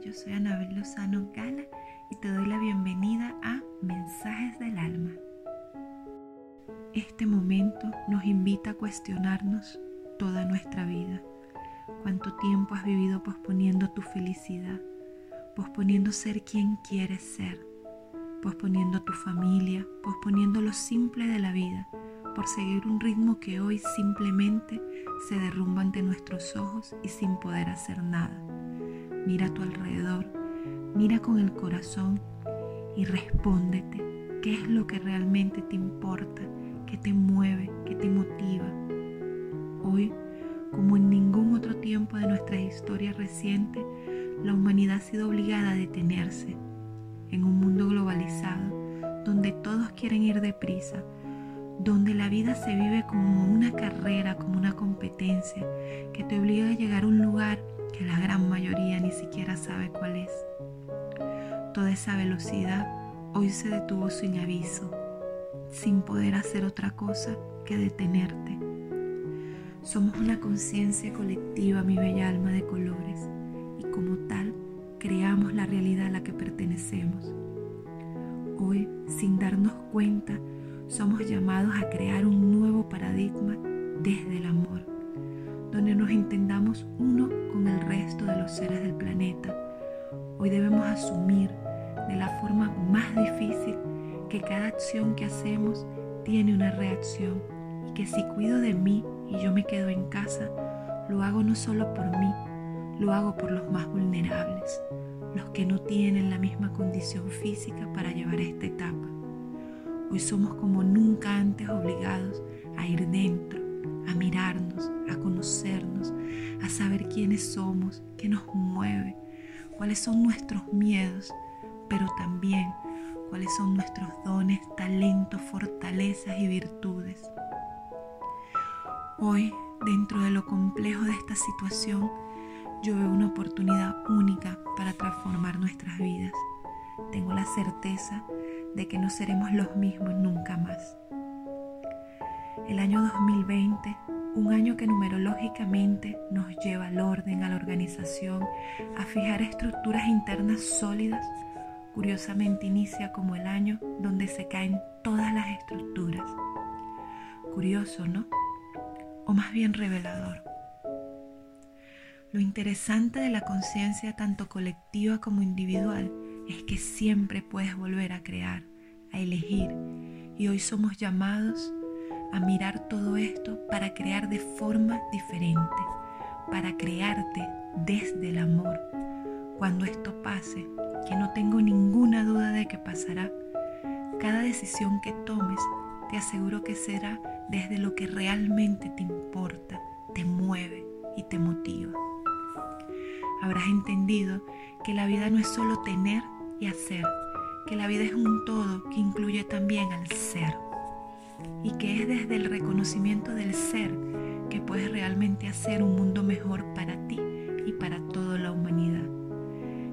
Yo soy Anabel Lozano Gala y te doy la bienvenida a Mensajes del Alma. Este momento nos invita a cuestionarnos toda nuestra vida. ¿Cuánto tiempo has vivido posponiendo tu felicidad? Posponiendo ser quien quieres ser. Posponiendo tu familia, posponiendo lo simple de la vida por seguir un ritmo que hoy simplemente se derrumba ante nuestros ojos y sin poder hacer nada. Mira a tu alrededor, mira con el corazón y respóndete qué es lo que realmente te importa, qué te mueve, qué te motiva. Hoy, como en ningún otro tiempo de nuestra historia reciente, la humanidad ha sido obligada a detenerse. En un mundo globalizado, donde todos quieren ir deprisa, donde la vida se vive como una carrera, como una competencia, que te obliga a llegar a un lugar siquiera sabe cuál es. Toda esa velocidad hoy se detuvo sin aviso, sin poder hacer otra cosa que detenerte. Somos una conciencia colectiva, mi bella alma de colores, y como tal creamos la realidad a la que pertenecemos. Hoy, sin darnos cuenta, somos llamados a crear un nuevo paradigma desde el amor, donde nos entendamos uno con el resto de los seres del planeta. Hoy debemos asumir de la forma más difícil que cada acción que hacemos tiene una reacción y que si cuido de mí y yo me quedo en casa, lo hago no solo por mí, lo hago por los más vulnerables, los que no tienen la misma condición física para llevar esta etapa. Hoy somos como nunca antes obligados a ir dentro, a mirarnos, a conocernos, a saber quiénes somos, qué nos mueve, cuáles son nuestros miedos, pero también cuáles son nuestros dones, talentos, fortalezas y virtudes. Hoy, dentro de lo complejo de esta situación, yo veo una oportunidad única para transformar nuestras vidas. Tengo la certeza de que no seremos los mismos nunca más. El año 2020, un año que numerológicamente nos lleva al orden, a la organización, a fijar estructuras internas sólidas, curiosamente inicia como el año donde se caen todas las estructuras. Curioso, ¿no? O más bien revelador. Lo interesante de la conciencia tanto colectiva como individual es que siempre puedes volver a crear, a elegir. Y hoy somos llamados a mirar todo esto para crear de forma diferente, para crearte desde el amor. Cuando esto pase, que no tengo ninguna duda de que pasará, cada decisión que tomes, te aseguro que será desde lo que realmente te importa, te mueve y te motiva. Habrás entendido que la vida no es solo tener y hacer, que la vida es un todo que incluye también al ser y que es desde el reconocimiento del ser que puedes realmente hacer un mundo mejor para ti y para toda la humanidad.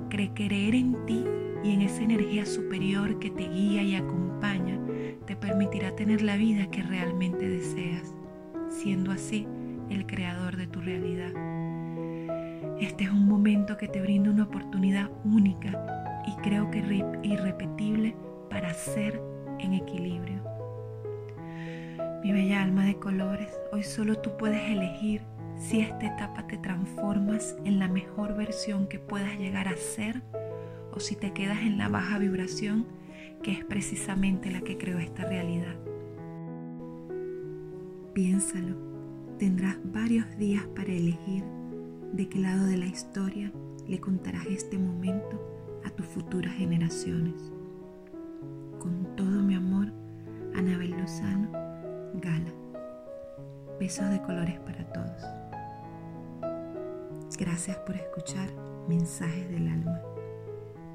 Cree creer en ti y en esa energía superior que te guía y acompaña te permitirá tener la vida que realmente deseas, siendo así el creador de tu realidad. Este es un momento que te brinda una oportunidad única y creo que irrepetible para ser en equilibrio. Mi bella alma de colores, hoy solo tú puedes elegir si esta etapa te transformas en la mejor versión que puedas llegar a ser o si te quedas en la baja vibración que es precisamente la que creó esta realidad. Piénsalo, tendrás varios días para elegir de qué lado de la historia le contarás este momento a tus futuras generaciones. Con todo mi amor, Anabel Lozano, Gala. Besos de colores para todos. Gracias por escuchar Mensajes del Alma.